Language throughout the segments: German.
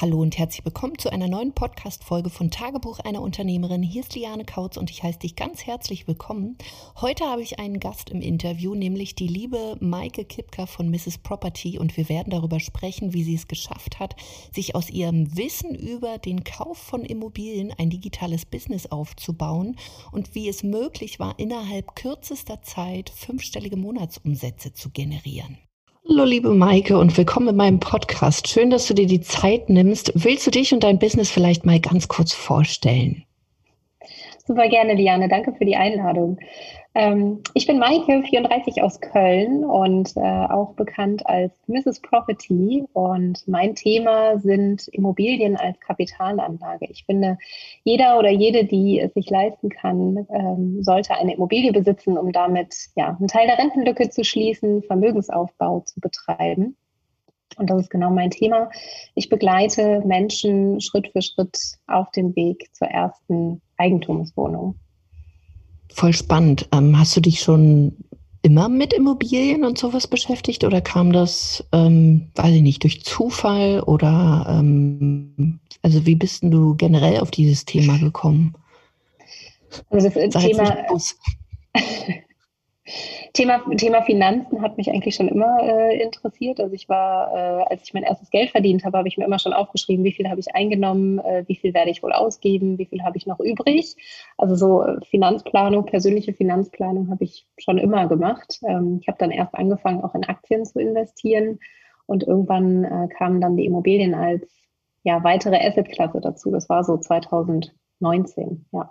Hallo und herzlich willkommen zu einer neuen Podcast-Folge von Tagebuch einer Unternehmerin. Hier ist Liane Kautz und ich heiße dich ganz herzlich willkommen. Heute habe ich einen Gast im Interview, nämlich die liebe Maike Kipka von Mrs. Property und wir werden darüber sprechen, wie sie es geschafft hat, sich aus ihrem Wissen über den Kauf von Immobilien ein digitales Business aufzubauen und wie es möglich war, innerhalb kürzester Zeit fünfstellige Monatsumsätze zu generieren. Hallo liebe Maike und willkommen in meinem Podcast. Schön, dass du dir die Zeit nimmst. Willst du dich und dein Business vielleicht mal ganz kurz vorstellen? Super gerne, Liane. Danke für die Einladung. Ähm, ich bin Maike, 34 aus Köln und äh, auch bekannt als Mrs. Property. Und mein Thema sind Immobilien als Kapitalanlage. Ich finde, jeder oder jede, die es sich leisten kann, ähm, sollte eine Immobilie besitzen, um damit ja, einen Teil der Rentenlücke zu schließen, Vermögensaufbau zu betreiben. Und das ist genau mein Thema. Ich begleite Menschen Schritt für Schritt auf dem Weg zur ersten Eigentumswohnung. Voll spannend. Ähm, hast du dich schon immer mit Immobilien und sowas beschäftigt oder kam das, ähm, weiß ich nicht, durch Zufall oder ähm, also wie bist du generell auf dieses Thema gekommen? Also das Sag Thema, Thema, Thema Finanzen hat mich eigentlich schon immer äh, interessiert. Also ich war, äh, als ich mein erstes Geld verdient habe, habe ich mir immer schon aufgeschrieben, wie viel habe ich eingenommen, äh, wie viel werde ich wohl ausgeben, wie viel habe ich noch übrig. Also so äh, Finanzplanung, persönliche Finanzplanung habe ich schon immer gemacht. Ähm, ich habe dann erst angefangen, auch in Aktien zu investieren und irgendwann äh, kamen dann die Immobilien als ja, weitere Assetklasse dazu. Das war so 2019, ja.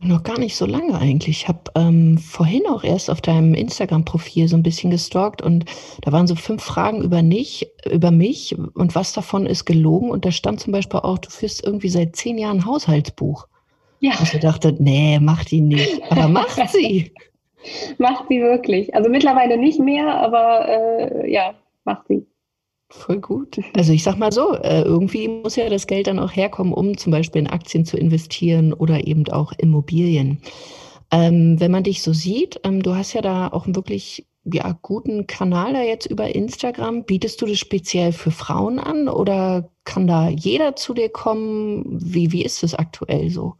Noch gar nicht so lange eigentlich. Ich habe ähm, vorhin auch erst auf deinem Instagram-Profil so ein bisschen gestalkt und da waren so fünf Fragen über, nicht, über mich und was davon ist gelogen. Und da stand zum Beispiel auch, du führst irgendwie seit zehn Jahren Haushaltsbuch. Ja. Und ich dachte, nee, macht die nicht. Aber macht sie. macht sie wirklich. Also mittlerweile nicht mehr, aber äh, ja, macht sie. Voll gut. Also ich sag mal so, äh, irgendwie muss ja das Geld dann auch herkommen, um zum Beispiel in Aktien zu investieren oder eben auch Immobilien. Ähm, wenn man dich so sieht, ähm, du hast ja da auch einen wirklich ja, guten Kanal da jetzt über Instagram. Bietest du das speziell für Frauen an oder kann da jeder zu dir kommen? Wie, wie ist es aktuell so?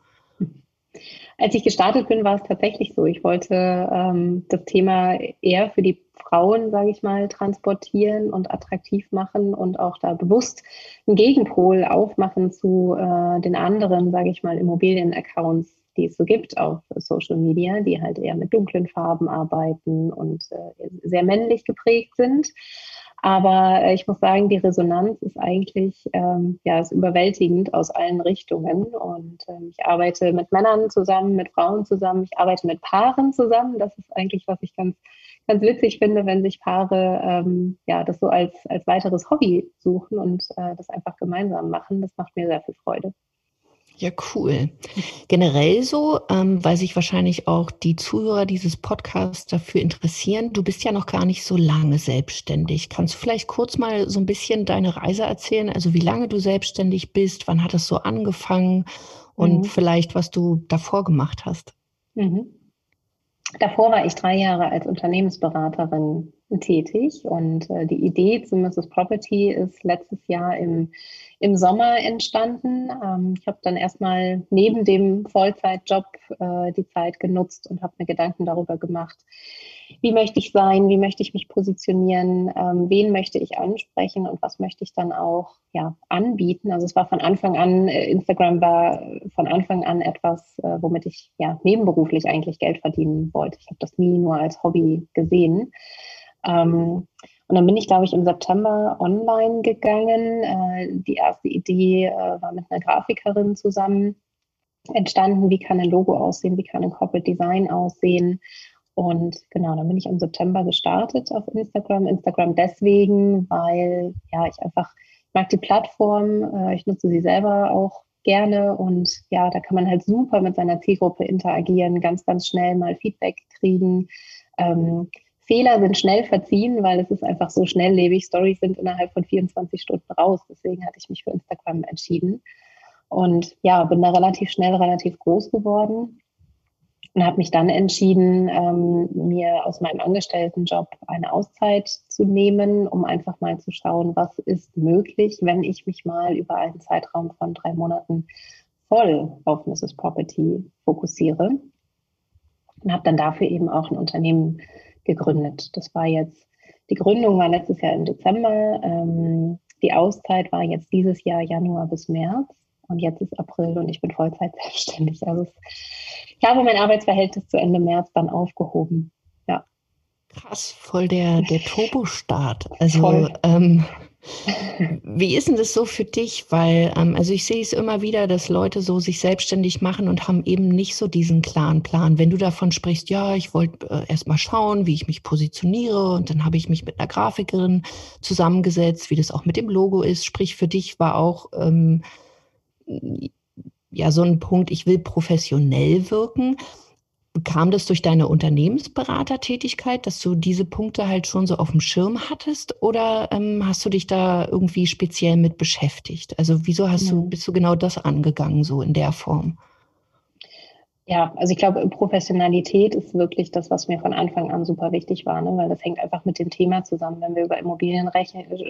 Als ich gestartet bin, war es tatsächlich so. Ich wollte ähm, das Thema eher für die Frauen, sage ich mal, transportieren und attraktiv machen und auch da bewusst einen Gegenpol aufmachen zu äh, den anderen, sage ich mal, Immobilien-Accounts, die es so gibt auf Social Media, die halt eher mit dunklen Farben arbeiten und äh, sehr männlich geprägt sind. Aber äh, ich muss sagen, die Resonanz ist eigentlich ähm, ja, ist überwältigend aus allen Richtungen. Und ähm, ich arbeite mit Männern zusammen, mit Frauen zusammen, ich arbeite mit Paaren zusammen. Das ist eigentlich, was ich ganz, ganz witzig finde, wenn sich Paare ähm, ja, das so als, als weiteres Hobby suchen und äh, das einfach gemeinsam machen. Das macht mir sehr viel Freude. Ja, cool. Generell so, ähm, weil sich wahrscheinlich auch die Zuhörer dieses Podcasts dafür interessieren. Du bist ja noch gar nicht so lange selbstständig. Kannst du vielleicht kurz mal so ein bisschen deine Reise erzählen? Also wie lange du selbstständig bist, wann hat es so angefangen und mhm. vielleicht, was du davor gemacht hast? Mhm. Davor war ich drei Jahre als Unternehmensberaterin tätig und äh, die Idee zu Mrs. Property ist letztes Jahr im, im Sommer entstanden. Ähm, ich habe dann erstmal neben dem Vollzeitjob äh, die Zeit genutzt und habe mir Gedanken darüber gemacht, wie möchte ich sein, wie möchte ich mich positionieren, ähm, wen möchte ich ansprechen und was möchte ich dann auch ja, anbieten. Also es war von Anfang an, äh, Instagram war von Anfang an etwas, äh, womit ich ja nebenberuflich eigentlich Geld verdienen wollte. Ich habe das nie nur als Hobby gesehen. Ähm, und dann bin ich, glaube ich, im September online gegangen. Äh, die erste Idee äh, war mit einer Grafikerin zusammen entstanden. Wie kann ein Logo aussehen? Wie kann ein Corporate Design aussehen? Und genau, dann bin ich im September gestartet auf Instagram. Instagram deswegen, weil ja, ich einfach mag die Plattform. Äh, ich nutze sie selber auch gerne und ja, da kann man halt super mit seiner Zielgruppe interagieren, ganz, ganz schnell mal Feedback kriegen. Ähm, Fehler sind schnell verziehen, weil es ist einfach so schnelllebig. Stories sind innerhalb von 24 Stunden raus. Deswegen hatte ich mich für Instagram entschieden. Und ja, bin da relativ schnell, relativ groß geworden. und habe mich dann entschieden, ähm, mir aus meinem Angestelltenjob eine Auszeit zu nehmen, um einfach mal zu schauen, was ist möglich, wenn ich mich mal über einen Zeitraum von drei Monaten voll auf Mrs. Property fokussiere. Und habe dann dafür eben auch ein Unternehmen gegründet. Das war jetzt, die Gründung war letztes Jahr im Dezember. Ähm, die Auszeit war jetzt dieses Jahr Januar bis März. Und jetzt ist April und ich bin Vollzeit selbstständig. Also ich habe mein Arbeitsverhältnis zu Ende März dann aufgehoben. Ja. Krass, voll der, der Turbo-Start. Also ähm, wie ist denn das so für dich? Weil, ähm, also ich sehe es immer wieder, dass Leute so sich selbstständig machen und haben eben nicht so diesen klaren Plan. Wenn du davon sprichst, ja, ich wollte äh, erst mal schauen, wie ich mich positioniere und dann habe ich mich mit einer Grafikerin zusammengesetzt, wie das auch mit dem Logo ist. Sprich, für dich war auch ähm, ja so ein Punkt, ich will professionell wirken. Kam das durch deine Unternehmensberatertätigkeit, dass du diese Punkte halt schon so auf dem Schirm hattest oder ähm, hast du dich da irgendwie speziell mit beschäftigt? Also wieso hast du, bist du genau das angegangen, so in der Form? Ja, also ich glaube, Professionalität ist wirklich das, was mir von Anfang an super wichtig war, ne? weil das hängt einfach mit dem Thema zusammen. Wenn wir über Immobilien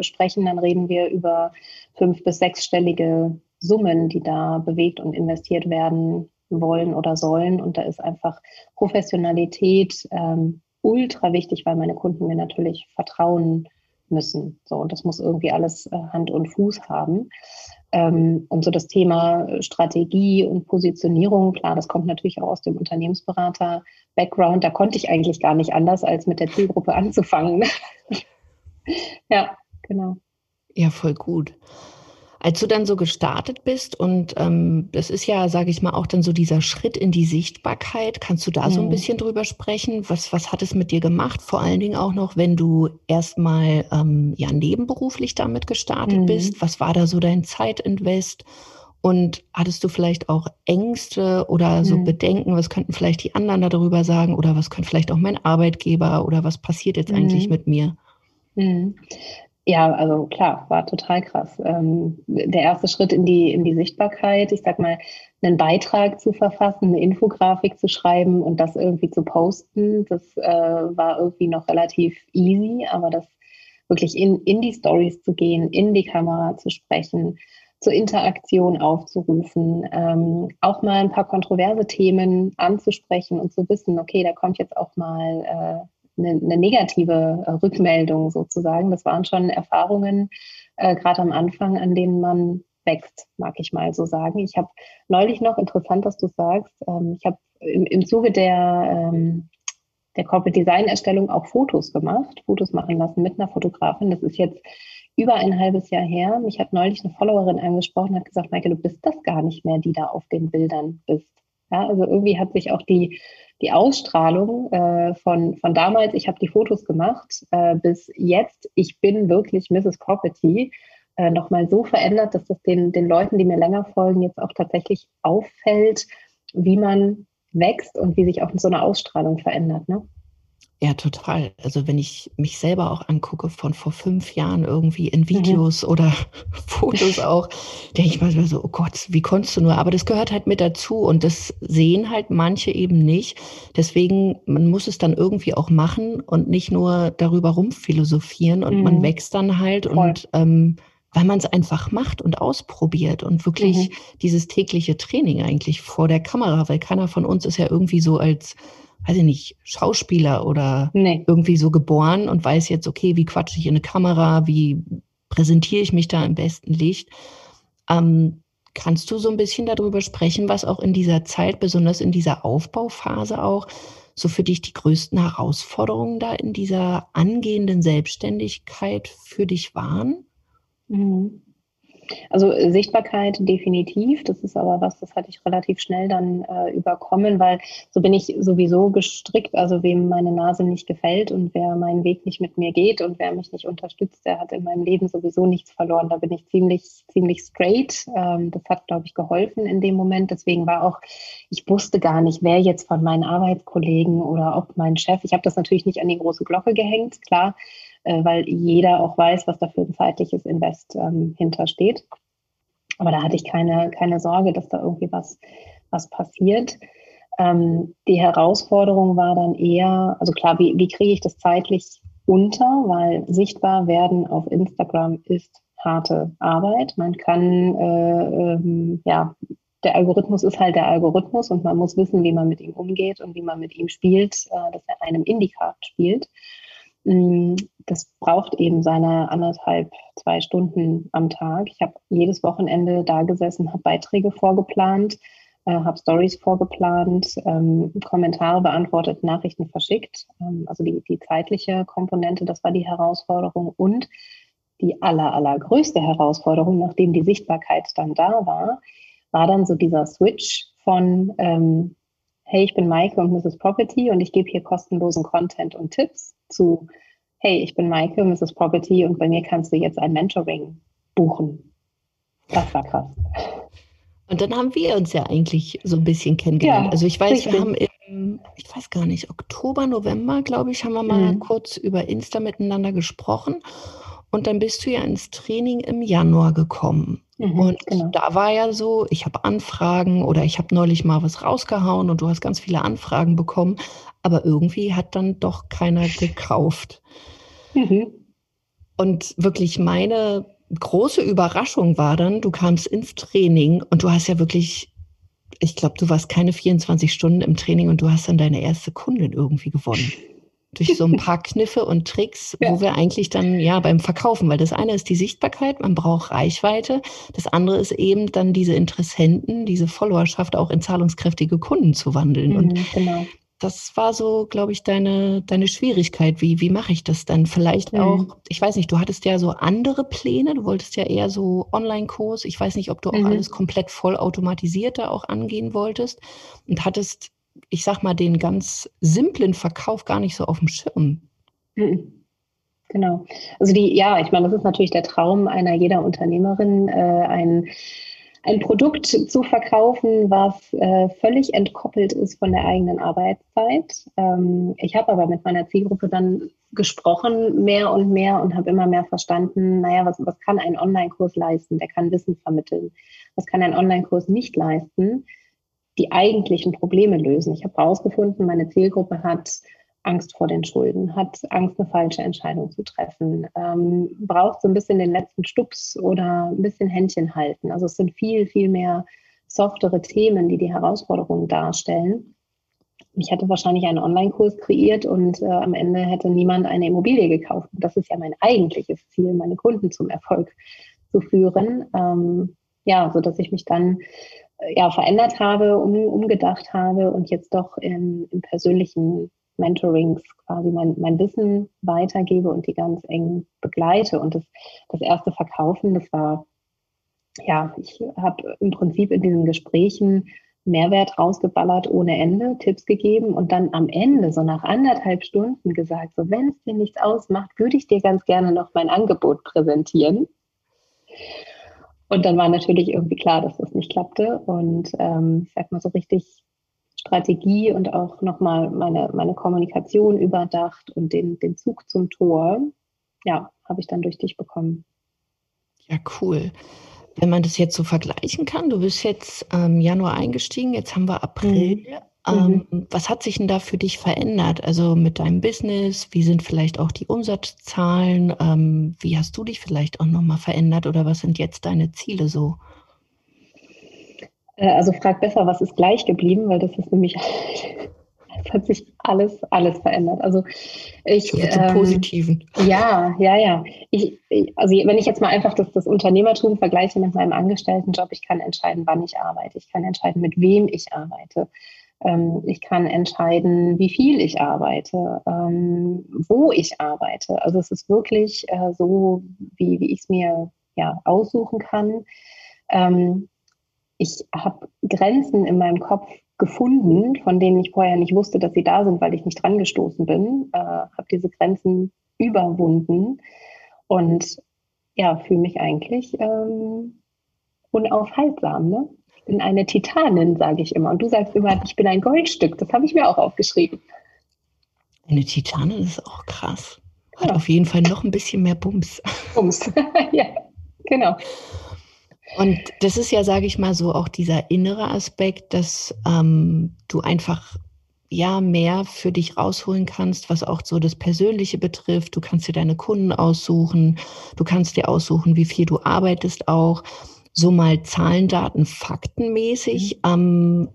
sprechen, dann reden wir über fünf- bis sechsstellige Summen, die da bewegt und investiert werden wollen oder sollen. Und da ist einfach Professionalität ähm, ultra wichtig, weil meine Kunden mir natürlich vertrauen müssen. So, und das muss irgendwie alles äh, Hand und Fuß haben. Ähm, und so das Thema Strategie und Positionierung, klar, das kommt natürlich auch aus dem Unternehmensberater-Background. Da konnte ich eigentlich gar nicht anders, als mit der Zielgruppe anzufangen. ja, genau. Ja, voll gut. Als du dann so gestartet bist und ähm, das ist ja, sage ich mal, auch dann so dieser Schritt in die Sichtbarkeit, kannst du da mhm. so ein mhm. bisschen drüber sprechen? Was, was hat es mit dir gemacht? Vor allen Dingen auch noch, wenn du erstmal ähm, ja nebenberuflich damit gestartet mhm. bist. Was war da so dein Zeitinvest? Und hattest du vielleicht auch Ängste oder so mhm. Bedenken, was könnten vielleicht die anderen darüber sagen oder was könnte vielleicht auch mein Arbeitgeber oder was passiert jetzt eigentlich mhm. mit mir? Ja, also klar, war total krass. Ähm, der erste Schritt in die, in die Sichtbarkeit, ich sag mal, einen Beitrag zu verfassen, eine Infografik zu schreiben und das irgendwie zu posten, das äh, war irgendwie noch relativ easy, aber das wirklich in, in die Stories zu gehen, in die Kamera zu sprechen, zur Interaktion aufzurufen, ähm, auch mal ein paar kontroverse Themen anzusprechen und zu wissen, okay, da kommt jetzt auch mal äh, eine, eine negative äh, Rückmeldung sozusagen. Das waren schon Erfahrungen, äh, gerade am Anfang, an denen man wächst, mag ich mal so sagen. Ich habe neulich noch, interessant, dass du sagst, ähm, ich habe im, im Zuge der, ähm, der Corporate Design Erstellung auch Fotos gemacht, Fotos machen lassen mit einer Fotografin. Das ist jetzt über ein halbes Jahr her. Mich hat neulich eine Followerin angesprochen, hat gesagt, Maike, du bist das gar nicht mehr, die da auf den Bildern bist. Ja, also irgendwie hat sich auch die die Ausstrahlung äh, von, von damals, ich habe die Fotos gemacht, äh, bis jetzt, ich bin wirklich Mrs. Property, äh, nochmal so verändert, dass das den, den Leuten, die mir länger folgen, jetzt auch tatsächlich auffällt, wie man wächst und wie sich auch so eine Ausstrahlung verändert. Ne? Ja, total. Also wenn ich mich selber auch angucke von vor fünf Jahren irgendwie in mhm. Videos mhm. oder Fotos auch, denke ich manchmal so, oh Gott, wie konntest du nur? Aber das gehört halt mit dazu und das sehen halt manche eben nicht. Deswegen, man muss es dann irgendwie auch machen und nicht nur darüber rumphilosophieren und mhm. man wächst dann halt Voll. und ähm, weil man es einfach macht und ausprobiert und wirklich mhm. dieses tägliche Training eigentlich vor der Kamera, weil keiner von uns ist ja irgendwie so als weiß ich nicht, Schauspieler oder nee. irgendwie so geboren und weiß jetzt, okay, wie quatsche ich in eine Kamera, wie präsentiere ich mich da im besten Licht. Ähm, kannst du so ein bisschen darüber sprechen, was auch in dieser Zeit, besonders in dieser Aufbauphase auch, so für dich die größten Herausforderungen da in dieser angehenden Selbstständigkeit für dich waren? Mhm. Also äh, Sichtbarkeit definitiv. Das ist aber was, das hatte ich relativ schnell dann äh, überkommen, weil so bin ich sowieso gestrickt. Also wem meine Nase nicht gefällt und wer meinen Weg nicht mit mir geht und wer mich nicht unterstützt, der hat in meinem Leben sowieso nichts verloren. Da bin ich ziemlich, ziemlich straight. Ähm, das hat, glaube ich, geholfen in dem Moment. Deswegen war auch, ich wusste gar nicht, wer jetzt von meinen Arbeitskollegen oder ob mein Chef, ich habe das natürlich nicht an die große Glocke gehängt, klar äh, weil jeder auch weiß, was da für ein zeitliches Invest ähm, hintersteht. Aber da hatte ich keine, keine Sorge, dass da irgendwie was, was passiert. Ähm, die Herausforderung war dann eher, also klar, wie, wie kriege ich das zeitlich unter, weil sichtbar werden auf Instagram ist harte Arbeit. Man kann, äh, ähm, ja, der Algorithmus ist halt der Algorithmus und man muss wissen, wie man mit ihm umgeht und wie man mit ihm spielt, äh, dass er einem Indikat spielt. Mm, das braucht eben seine anderthalb, zwei Stunden am Tag. Ich habe jedes Wochenende da gesessen, habe Beiträge vorgeplant, äh, habe Stories vorgeplant, ähm, Kommentare beantwortet, Nachrichten verschickt. Ähm, also die, die zeitliche Komponente, das war die Herausforderung. Und die aller, allergrößte Herausforderung, nachdem die Sichtbarkeit dann da war, war dann so dieser Switch von, ähm, hey, ich bin Maike und Mrs. Property und ich gebe hier kostenlosen Content und Tipps zu, hey, ich bin Maike, Mrs. Property und bei mir kannst du jetzt ein Mentoring buchen. Das war krass. Und dann haben wir uns ja eigentlich so ein bisschen kennengelernt. Ja, also ich weiß, richtig. wir haben im, ich weiß gar nicht, Oktober, November, glaube ich, haben wir mal mhm. kurz über Insta miteinander gesprochen. Und dann bist du ja ins Training im Januar gekommen. Mhm, und genau. da war ja so, ich habe Anfragen oder ich habe neulich mal was rausgehauen und du hast ganz viele Anfragen bekommen, aber irgendwie hat dann doch keiner gekauft. Mhm. Und wirklich meine große Überraschung war dann, du kamst ins Training und du hast ja wirklich, ich glaube, du warst keine 24 Stunden im Training und du hast dann deine erste Kundin irgendwie gewonnen. Durch so ein paar Kniffe und Tricks, ja. wo wir eigentlich dann ja beim Verkaufen, weil das eine ist die Sichtbarkeit, man braucht Reichweite, das andere ist eben dann diese Interessenten, diese Followerschaft auch in zahlungskräftige Kunden zu wandeln. Mhm, und genau das war so, glaube ich, deine, deine Schwierigkeit. Wie, wie mache ich das dann? Vielleicht mhm. auch, ich weiß nicht, du hattest ja so andere Pläne, du wolltest ja eher so Online-Kurs. Ich weiß nicht, ob du auch mhm. alles komplett vollautomatisiert da auch angehen wolltest und hattest, ich sag mal, den ganz simplen Verkauf gar nicht so auf dem Schirm. Mhm. Genau. Also die, ja, ich meine, das ist natürlich der Traum einer jeder Unternehmerin, äh, ein ein Produkt zu verkaufen, was äh, völlig entkoppelt ist von der eigenen Arbeitszeit. Ähm, ich habe aber mit meiner Zielgruppe dann gesprochen mehr und mehr und habe immer mehr verstanden, naja, was, was kann ein Online-Kurs leisten? Der kann Wissen vermitteln. Was kann ein Online-Kurs nicht leisten? Die eigentlichen Probleme lösen. Ich habe herausgefunden, meine Zielgruppe hat Angst vor den Schulden, hat Angst, eine falsche Entscheidung zu treffen, ähm, braucht so ein bisschen den letzten Stups oder ein bisschen Händchen halten. Also es sind viel, viel mehr softere Themen, die die Herausforderungen darstellen. Ich hätte wahrscheinlich einen Online-Kurs kreiert und äh, am Ende hätte niemand eine Immobilie gekauft. Das ist ja mein eigentliches Ziel, meine Kunden zum Erfolg zu führen. Ähm, ja, so dass ich mich dann ja, verändert habe, um, umgedacht habe und jetzt doch im, im persönlichen Mentorings quasi mein, mein Wissen weitergebe und die ganz eng begleite. Und das, das erste Verkaufen, das war, ja, ich habe im Prinzip in diesen Gesprächen Mehrwert rausgeballert ohne Ende, Tipps gegeben und dann am Ende, so nach anderthalb Stunden gesagt, so wenn es dir nichts ausmacht, würde ich dir ganz gerne noch mein Angebot präsentieren. Und dann war natürlich irgendwie klar, dass das nicht klappte. Und ähm, ich sag mal so richtig Strategie und auch nochmal meine, meine Kommunikation überdacht und den, den Zug zum Tor, ja, habe ich dann durch dich bekommen. Ja, cool. Wenn man das jetzt so vergleichen kann, du bist jetzt ähm, Januar eingestiegen, jetzt haben wir April. Mhm. Ähm, mhm. Was hat sich denn da für dich verändert? Also mit deinem Business, wie sind vielleicht auch die Umsatzzahlen? Ähm, wie hast du dich vielleicht auch nochmal verändert oder was sind jetzt deine Ziele so? Äh, also frag besser, was ist gleich geblieben, weil das ist nämlich, es hat sich alles, alles verändert. Also ich. Zum ähm, Positiven. Ja, ja, ja. Ich, also wenn ich jetzt mal einfach das, das Unternehmertum vergleiche mit meinem Angestelltenjob, ich kann entscheiden, wann ich arbeite. Ich kann entscheiden, mit wem ich arbeite. Ähm, ich kann entscheiden, wie viel ich arbeite, ähm, wo ich arbeite. Also es ist wirklich äh, so, wie, wie ich es mir ja, aussuchen kann. Ähm, ich habe Grenzen in meinem Kopf gefunden, von denen ich vorher nicht wusste, dass sie da sind, weil ich nicht dran gestoßen bin, äh, habe diese Grenzen überwunden und ja, fühle mich eigentlich ähm, unaufhaltsam. Ne? Bin eine Titanin, sage ich immer. Und du sagst immer, ich bin ein Goldstück. Das habe ich mir auch aufgeschrieben. Eine Titanin ist auch krass. Hat ja. auf jeden Fall noch ein bisschen mehr Bums. Bums, ja, genau. Und das ist ja, sage ich mal, so auch dieser innere Aspekt, dass ähm, du einfach ja mehr für dich rausholen kannst, was auch so das Persönliche betrifft. Du kannst dir deine Kunden aussuchen, du kannst dir aussuchen, wie viel du arbeitest auch. So mal Zahlen, Daten, Faktenmäßig. Ähm,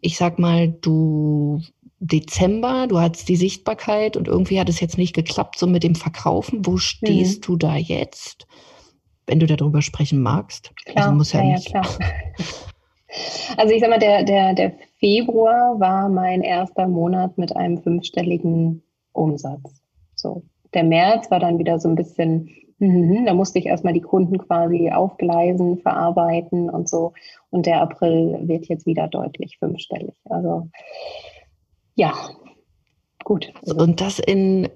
ich sag mal, du Dezember, du hattest die Sichtbarkeit und irgendwie hat es jetzt nicht geklappt, so mit dem Verkaufen. Wo stehst mhm. du da jetzt, wenn du darüber sprechen magst? Also klar, also muss ja, ja, nicht. Ja, klar. Also ich sag mal, der, der, der Februar war mein erster Monat mit einem fünfstelligen Umsatz. So. Der März war dann wieder so ein bisschen, mm, da musste ich erstmal die Kunden quasi aufgleisen, verarbeiten und so. Und der April wird jetzt wieder deutlich fünfstellig. Also ja, gut. Und das in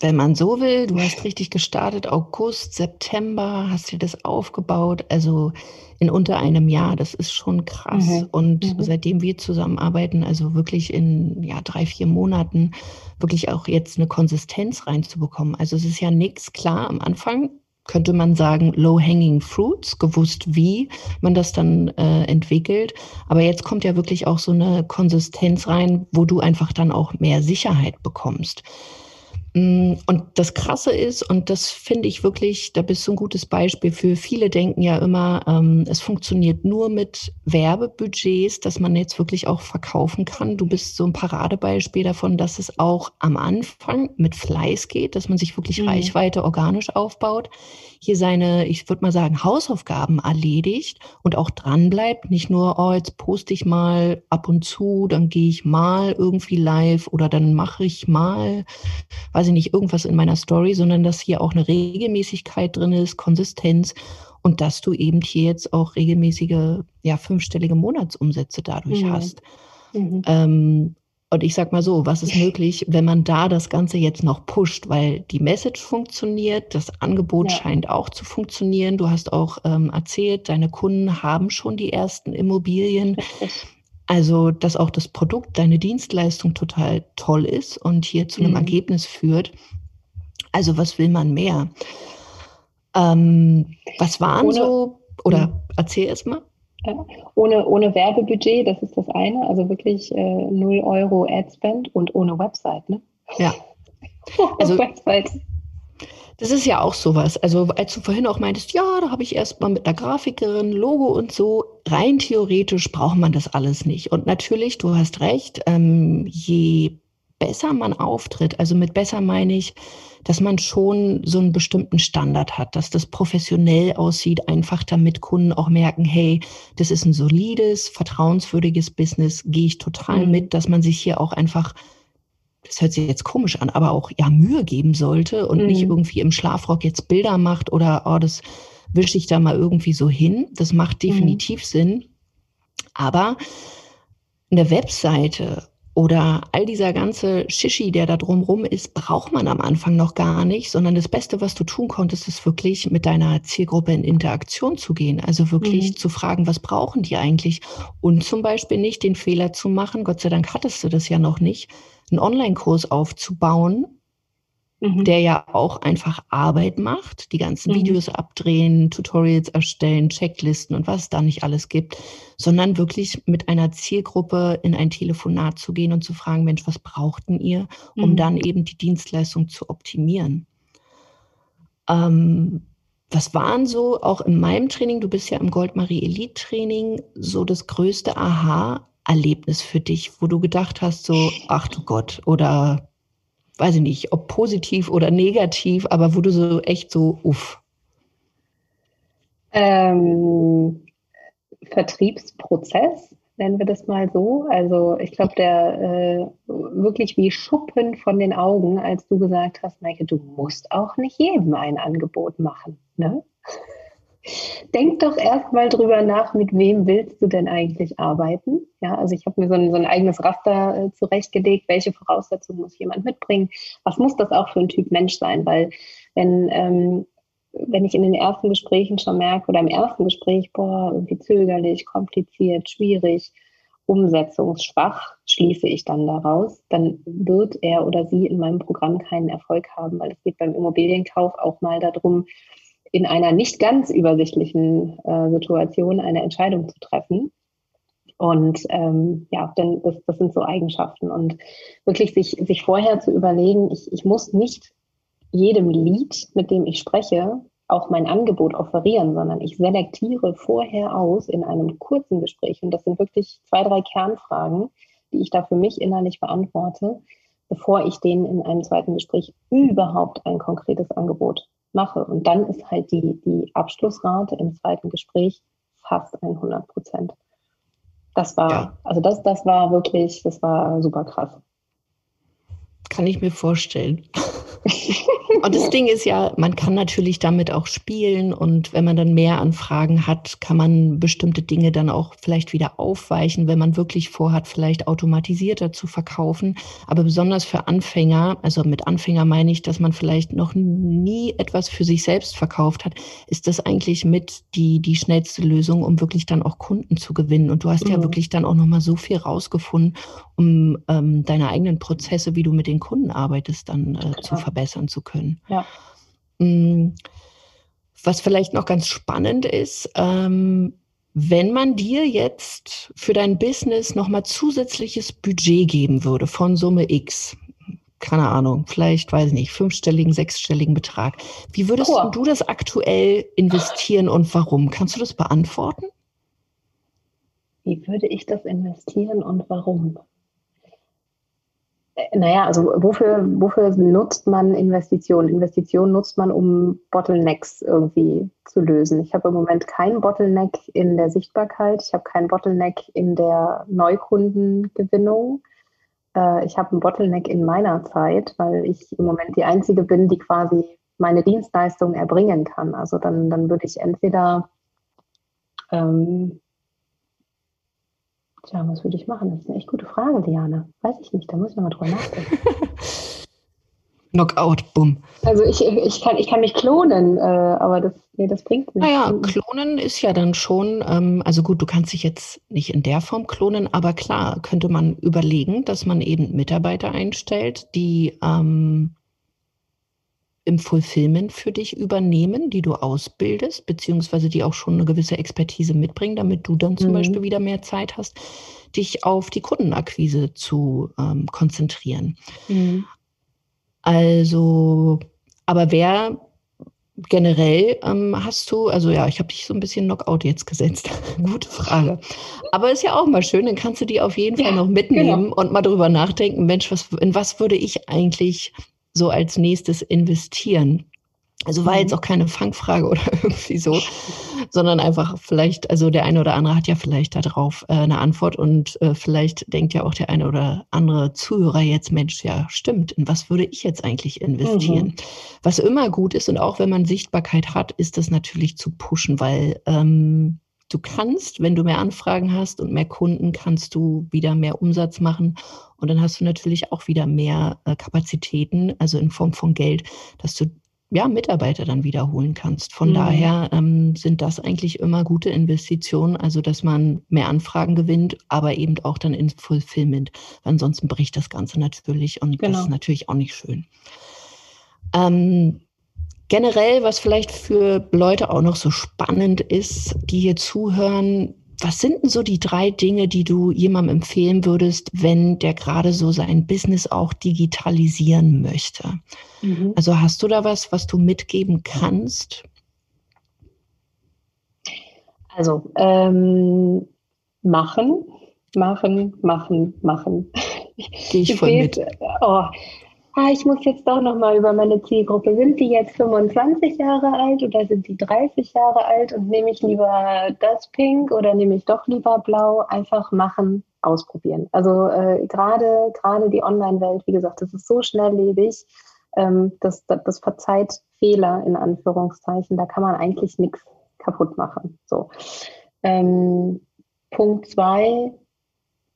wenn man so will, du hast richtig gestartet, August, September, hast dir das aufgebaut, also in unter einem Jahr, das ist schon krass. Mhm. Und mhm. seitdem wir zusammenarbeiten, also wirklich in ja, drei, vier Monaten, wirklich auch jetzt eine Konsistenz reinzubekommen. Also es ist ja nichts klar am Anfang, könnte man sagen, low-hanging fruits, gewusst, wie man das dann äh, entwickelt. Aber jetzt kommt ja wirklich auch so eine Konsistenz rein, wo du einfach dann auch mehr Sicherheit bekommst. Mm, und das Krasse ist, und das finde ich wirklich, da bist du ein gutes Beispiel für. Viele denken ja immer, ähm, es funktioniert nur mit Werbebudgets, dass man jetzt wirklich auch verkaufen kann. Du bist so ein Paradebeispiel davon, dass es auch am Anfang mit Fleiß geht, dass man sich wirklich mhm. Reichweite organisch aufbaut hier seine, ich würde mal sagen, Hausaufgaben erledigt und auch dran bleibt. Nicht nur, oh, jetzt poste ich mal ab und zu, dann gehe ich mal irgendwie live oder dann mache ich mal, weiß ich nicht, irgendwas in meiner Story, sondern dass hier auch eine Regelmäßigkeit drin ist, Konsistenz und dass du eben hier jetzt auch regelmäßige, ja, fünfstellige Monatsumsätze dadurch mhm. hast. Mhm. Ähm, und ich sag mal so, was ist möglich, wenn man da das Ganze jetzt noch pusht, weil die Message funktioniert, das Angebot ja. scheint auch zu funktionieren. Du hast auch ähm, erzählt, deine Kunden haben schon die ersten Immobilien. Also, dass auch das Produkt, deine Dienstleistung total toll ist und hier zu einem mhm. Ergebnis führt. Also, was will man mehr? Ähm, was waren Ohne, so, oder mhm. erzähl erst mal. Ja, ohne, ohne Werbebudget, das ist das eine, also wirklich äh, 0 Euro Adspend und ohne Website, ne? Ja. Also, Website. Das ist ja auch sowas. Also als du vorhin auch meintest, ja, da habe ich erst mal mit einer Grafikerin Logo und so. Rein theoretisch braucht man das alles nicht. Und natürlich, du hast recht, ähm, je besser man auftritt, also mit besser meine ich, dass man schon so einen bestimmten Standard hat, dass das professionell aussieht, einfach damit Kunden auch merken, hey, das ist ein solides, vertrauenswürdiges Business, gehe ich total mhm. mit, dass man sich hier auch einfach das hört sich jetzt komisch an, aber auch ja Mühe geben sollte und mhm. nicht irgendwie im Schlafrock jetzt Bilder macht oder oh, das wische ich da mal irgendwie so hin. Das macht mhm. definitiv mhm. Sinn. Aber eine Webseite oder all dieser ganze Shishi, der da drumrum ist, braucht man am Anfang noch gar nicht, sondern das Beste, was du tun konntest, ist wirklich mit deiner Zielgruppe in Interaktion zu gehen. Also wirklich mhm. zu fragen, was brauchen die eigentlich? Und zum Beispiel nicht den Fehler zu machen, Gott sei Dank hattest du das ja noch nicht, einen Online-Kurs aufzubauen, mhm. der ja auch einfach Arbeit macht, die ganzen mhm. Videos abdrehen, Tutorials erstellen, Checklisten und was es da nicht alles gibt, sondern wirklich mit einer Zielgruppe in ein Telefonat zu gehen und zu fragen, Mensch, was brauchten ihr, um mhm. dann eben die Dienstleistung zu optimieren. Ähm, was waren so auch in meinem Training, du bist ja im Goldmarie Elite Training, so das größte Aha-Erlebnis für dich, wo du gedacht hast, so, ach du Gott, oder weiß ich nicht, ob positiv oder negativ, aber wo du so echt so, uff. Ähm, Vertriebsprozess, nennen wir das mal so. Also ich glaube, der äh, wirklich wie Schuppen von den Augen, als du gesagt hast, Maike, du musst auch nicht jedem ein Angebot machen. Ne? Denk doch erstmal drüber nach, mit wem willst du denn eigentlich arbeiten? Ja, also ich habe mir so ein, so ein, eigenes Raster äh, zurechtgelegt, welche Voraussetzungen muss jemand mitbringen, was muss das auch für ein Typ Mensch sein, weil wenn, ähm, wenn ich in den ersten Gesprächen schon merke oder im ersten Gespräch, boah, irgendwie zögerlich, kompliziert, schwierig, umsetzungsschwach, schließe ich dann daraus, dann wird er oder sie in meinem Programm keinen Erfolg haben, weil es geht beim Immobilienkauf auch mal darum, in einer nicht ganz übersichtlichen äh, Situation eine Entscheidung zu treffen. Und ähm, ja, denn das, das sind so Eigenschaften. Und wirklich sich, sich vorher zu überlegen, ich, ich muss nicht jedem Lied, mit dem ich spreche, auch mein Angebot offerieren, sondern ich selektiere vorher aus in einem kurzen Gespräch. Und das sind wirklich zwei, drei Kernfragen, die ich da für mich innerlich beantworte, bevor ich denen in einem zweiten Gespräch überhaupt ein konkretes Angebot mache. Und dann ist halt die, die Abschlussrate im zweiten Gespräch fast 100 Prozent. Das war, ja. also das, das war wirklich, das war super krass. Kann ich mir vorstellen. Und das Ding ist ja, man kann natürlich damit auch spielen und wenn man dann mehr Anfragen hat, kann man bestimmte Dinge dann auch vielleicht wieder aufweichen, wenn man wirklich vorhat, vielleicht automatisierter zu verkaufen. Aber besonders für Anfänger, also mit Anfänger meine ich, dass man vielleicht noch nie etwas für sich selbst verkauft hat, ist das eigentlich mit die, die schnellste Lösung, um wirklich dann auch Kunden zu gewinnen. Und du hast mhm. ja wirklich dann auch nochmal so viel rausgefunden, um ähm, deine eigenen Prozesse, wie du mit den Kunden arbeitest, dann äh, zu verbessern zu können. Ja. Mm, was vielleicht noch ganz spannend ist, ähm, wenn man dir jetzt für dein Business nochmal zusätzliches Budget geben würde von Summe X, keine Ahnung, vielleicht, weiß ich nicht, fünfstelligen, sechsstelligen Betrag, wie würdest oh. du das aktuell investieren und warum? Kannst du das beantworten? Wie würde ich das investieren und warum? Naja, also wofür, wofür nutzt man Investitionen? Investitionen nutzt man, um Bottlenecks irgendwie zu lösen. Ich habe im Moment keinen Bottleneck in der Sichtbarkeit, ich habe keinen Bottleneck in der Neukundengewinnung. Äh, ich habe einen Bottleneck in meiner Zeit, weil ich im Moment die Einzige bin, die quasi meine Dienstleistung erbringen kann. Also dann, dann würde ich entweder ähm, Tja, was würde ich machen? Das ist eine echt gute Frage, Diane. Weiß ich nicht, da muss ich nochmal drüber nachdenken. Knockout, bumm. Also ich, ich, kann, ich kann mich klonen, äh, aber das, nee, das bringt nichts. Naja, klonen ist ja dann schon, ähm, also gut, du kannst dich jetzt nicht in der Form klonen, aber klar, könnte man überlegen, dass man eben Mitarbeiter einstellt, die ähm, im Fulfillment für dich übernehmen, die du ausbildest, beziehungsweise die auch schon eine gewisse Expertise mitbringen, damit du dann zum mhm. Beispiel wieder mehr Zeit hast, dich auf die Kundenakquise zu ähm, konzentrieren. Mhm. Also, aber wer generell ähm, hast du, also ja, ich habe dich so ein bisschen Knockout jetzt gesetzt. Gute Frage. Aber ist ja auch mal schön, dann kannst du die auf jeden Fall ja, noch mitnehmen genau. und mal drüber nachdenken, Mensch, was, in was würde ich eigentlich so als nächstes investieren? Also war jetzt mhm. auch keine Fangfrage oder irgendwie so, sondern einfach vielleicht, also der eine oder andere hat ja vielleicht darauf äh, eine Antwort und äh, vielleicht denkt ja auch der eine oder andere Zuhörer jetzt, Mensch, ja, stimmt, in was würde ich jetzt eigentlich investieren? Mhm. Was immer gut ist und auch wenn man Sichtbarkeit hat, ist das natürlich zu pushen, weil ähm, du kannst, wenn du mehr Anfragen hast und mehr Kunden, kannst du wieder mehr Umsatz machen. Und dann hast du natürlich auch wieder mehr äh, Kapazitäten, also in Form von Geld, dass du ja, Mitarbeiter dann wiederholen kannst. Von mhm. daher ähm, sind das eigentlich immer gute Investitionen, also dass man mehr Anfragen gewinnt, aber eben auch dann ins Fulfillment. Ansonsten bricht das Ganze natürlich und genau. das ist natürlich auch nicht schön. Ähm, Generell, was vielleicht für Leute auch noch so spannend ist, die hier zuhören, was sind denn so die drei Dinge, die du jemandem empfehlen würdest, wenn der gerade so sein Business auch digitalisieren möchte? Mhm. Also hast du da was, was du mitgeben kannst? Also ähm, machen, machen, machen, machen. Gehe ich voll mit. Oh, ah, ich muss jetzt doch nochmal über meine Zielgruppe. Sind die jetzt 25 Jahre alt oder sind die 30 Jahre alt und nehme ich lieber das Pink oder nehme ich doch lieber Blau? Einfach machen, ausprobieren. Also äh, gerade gerade die Online-Welt, wie gesagt, das ist so schnelllebig, ähm, das, das, das verzeiht Fehler in Anführungszeichen. Da kann man eigentlich nichts kaputt machen. So. Ähm, Punkt zwei,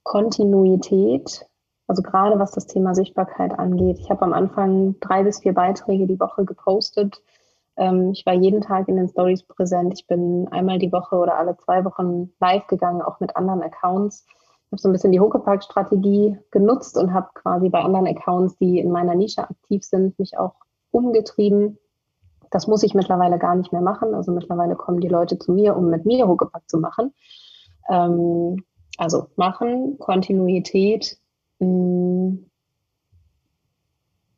Kontinuität also gerade was das Thema Sichtbarkeit angeht. Ich habe am Anfang drei bis vier Beiträge die Woche gepostet. Ähm, ich war jeden Tag in den Stories präsent. Ich bin einmal die Woche oder alle zwei Wochen live gegangen, auch mit anderen Accounts. Ich habe so ein bisschen die Huckepack-Strategie genutzt und habe quasi bei anderen Accounts, die in meiner Nische aktiv sind, mich auch umgetrieben, Das muss ich mittlerweile gar nicht mehr machen. Also mittlerweile kommen die Leute zu mir, um mit mir Huckepack zu machen. Ähm, also machen, Kontinuität,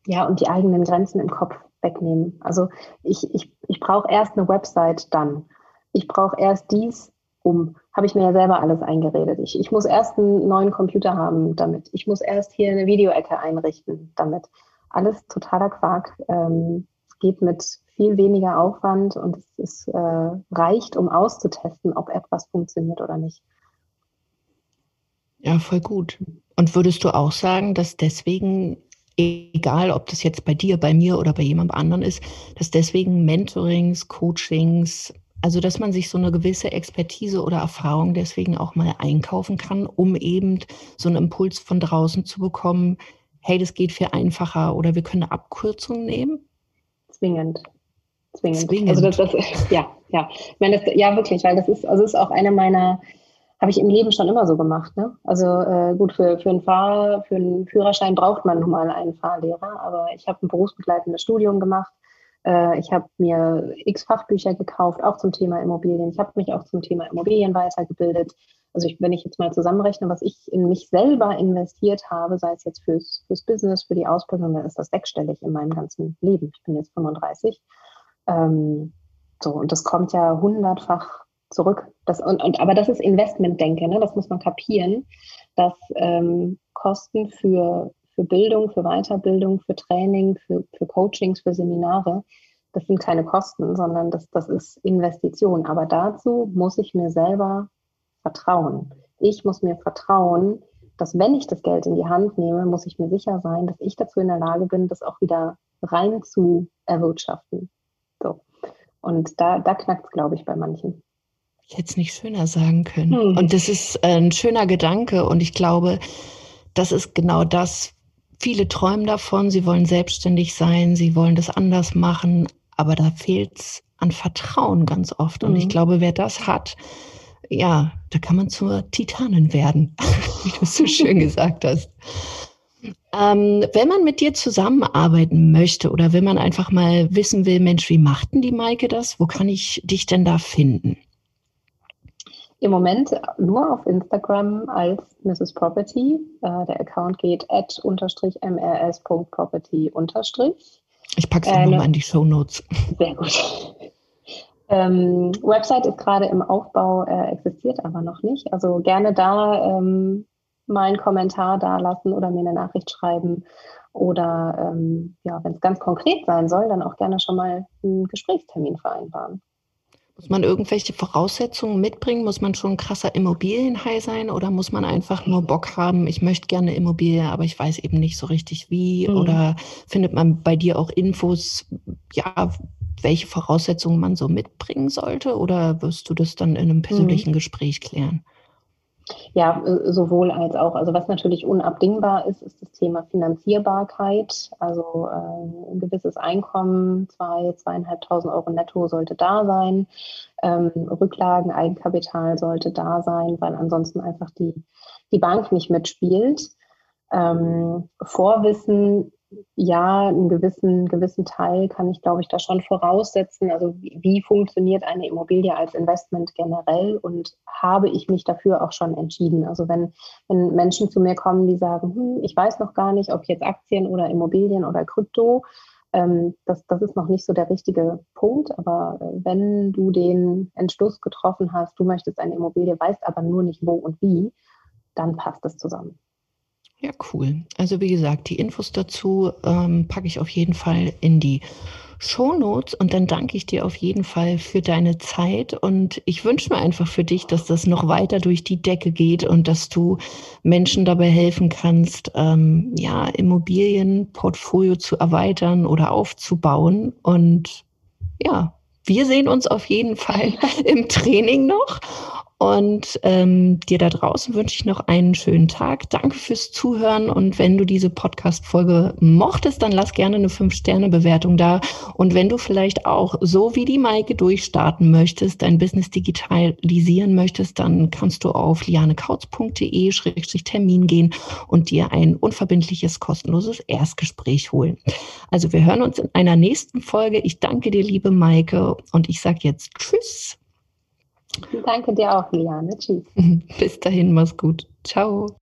ja, und die eigenen Grenzen im Kopf wegnehmen. Also ich, ich, ich brauche erst eine Website dann. Ich brauche erst dies, um. Habe ich mir ja selber alles eingeredet. Ich, ich muss erst einen neuen Computer haben damit. Ich muss erst hier eine Videoecke einrichten damit. Alles totaler Quark. Ähm, es geht mit viel weniger Aufwand und es ist, äh, reicht, um auszutesten, ob etwas funktioniert oder nicht. Ja, voll gut. Und würdest du auch sagen, dass deswegen, egal ob das jetzt bei dir, bei mir oder bei jemand anderen ist, dass deswegen Mentorings, Coachings, also dass man sich so eine gewisse Expertise oder Erfahrung deswegen auch mal einkaufen kann, um eben so einen Impuls von draußen zu bekommen, hey, das geht viel einfacher oder wir können eine Abkürzung nehmen? Zwingend. Zwingend. Zwingend. Also das, das, ja, ja. Ich meine, das, ja, wirklich, weil das ist, also ist auch eine meiner habe ich im Leben schon immer so gemacht. Ne? Also äh, gut, für, für, einen Fahr für einen Führerschein braucht man nun mal einen Fahrlehrer, aber ich habe ein berufsbegleitendes Studium gemacht. Äh, ich habe mir x Fachbücher gekauft, auch zum Thema Immobilien. Ich habe mich auch zum Thema Immobilien weitergebildet. Also ich, wenn ich jetzt mal zusammenrechne, was ich in mich selber investiert habe, sei es jetzt fürs, fürs Business, für die Ausbildung, dann ist das sechsstellig in meinem ganzen Leben. Ich bin jetzt 35. Ähm, so, und das kommt ja hundertfach zurück. Das, und, und, aber das ist Investmentdenke, ne? das muss man kapieren, dass ähm, Kosten für, für Bildung, für Weiterbildung, für Training, für, für Coachings, für Seminare, das sind keine Kosten, sondern das, das ist Investition. Aber dazu muss ich mir selber vertrauen. Ich muss mir vertrauen, dass wenn ich das Geld in die Hand nehme, muss ich mir sicher sein, dass ich dazu in der Lage bin, das auch wieder rein zu erwirtschaften. So. Und da, da knackt es, glaube ich, bei manchen. Ich hätte es nicht schöner sagen können. Hm. Und das ist ein schöner Gedanke. Und ich glaube, das ist genau das. Viele träumen davon, sie wollen selbstständig sein, sie wollen das anders machen, aber da fehlt es an Vertrauen ganz oft. Und mhm. ich hm. glaube, wer das hat, ja, da kann man zur Titanin werden, wie du es so schön gesagt hast. Ähm, wenn man mit dir zusammenarbeiten möchte oder wenn man einfach mal wissen will, Mensch, wie macht denn die Maike das? Wo kann ich dich denn da finden? Im Moment nur auf Instagram als Mrs. Property. Äh, der Account geht at unterstrich mrs.property unterstrich. Ich packe es auch äh, nochmal in die Show Notes. Sehr gut. Ähm, Website ist gerade im Aufbau, äh, existiert aber noch nicht. Also gerne da ähm, mal einen Kommentar da lassen oder mir eine Nachricht schreiben. Oder ähm, ja, wenn es ganz konkret sein soll, dann auch gerne schon mal einen Gesprächstermin vereinbaren. Muss man irgendwelche Voraussetzungen mitbringen? Muss man schon ein krasser Immobilienhai sein oder muss man einfach nur Bock haben, ich möchte gerne Immobilie, aber ich weiß eben nicht so richtig wie? Mhm. Oder findet man bei dir auch Infos, ja, welche Voraussetzungen man so mitbringen sollte? Oder wirst du das dann in einem persönlichen mhm. Gespräch klären? Ja, äh, sowohl als auch. Also was natürlich unabdingbar ist, ist das Thema Finanzierbarkeit. Also äh, ein gewisses Einkommen, zwei, zweieinhalbtausend Euro netto sollte da sein. Ähm, Rücklagen, Eigenkapital sollte da sein, weil ansonsten einfach die, die Bank nicht mitspielt. Ähm, Vorwissen ja, einen gewissen, gewissen Teil kann ich, glaube ich, da schon voraussetzen. Also wie, wie, funktioniert eine Immobilie als Investment generell und habe ich mich dafür auch schon entschieden? Also wenn, wenn Menschen zu mir kommen, die sagen, hm, ich weiß noch gar nicht, ob jetzt Aktien oder Immobilien oder Krypto, ähm, das, das ist noch nicht so der richtige Punkt. Aber äh, wenn du den Entschluss getroffen hast, du möchtest eine Immobilie, weißt aber nur nicht wo und wie, dann passt es zusammen. Ja, cool. Also wie gesagt, die Infos dazu ähm, packe ich auf jeden Fall in die Show Notes und dann danke ich dir auf jeden Fall für deine Zeit und ich wünsche mir einfach für dich, dass das noch weiter durch die Decke geht und dass du Menschen dabei helfen kannst, ähm, ja, Immobilienportfolio zu erweitern oder aufzubauen und ja, wir sehen uns auf jeden Fall im Training noch Und ähm, dir da draußen wünsche ich noch einen schönen Tag. Danke fürs Zuhören. Und wenn du diese Podcast-Folge mochtest, dann lass gerne eine 5-Sterne-Bewertung da. Und wenn du vielleicht auch so wie die Maike durchstarten möchtest, dein Business digitalisieren möchtest, dann kannst du auf lianekautz.de-termin gehen und dir ein unverbindliches, kostenloses Erstgespräch holen. Also wir hören uns in einer nächsten Folge. Ich danke dir, liebe Maike, und ich sage jetzt Tschüss. Danke dir auch, Liane. Tschüss. Bis dahin, mach's gut. Ciao.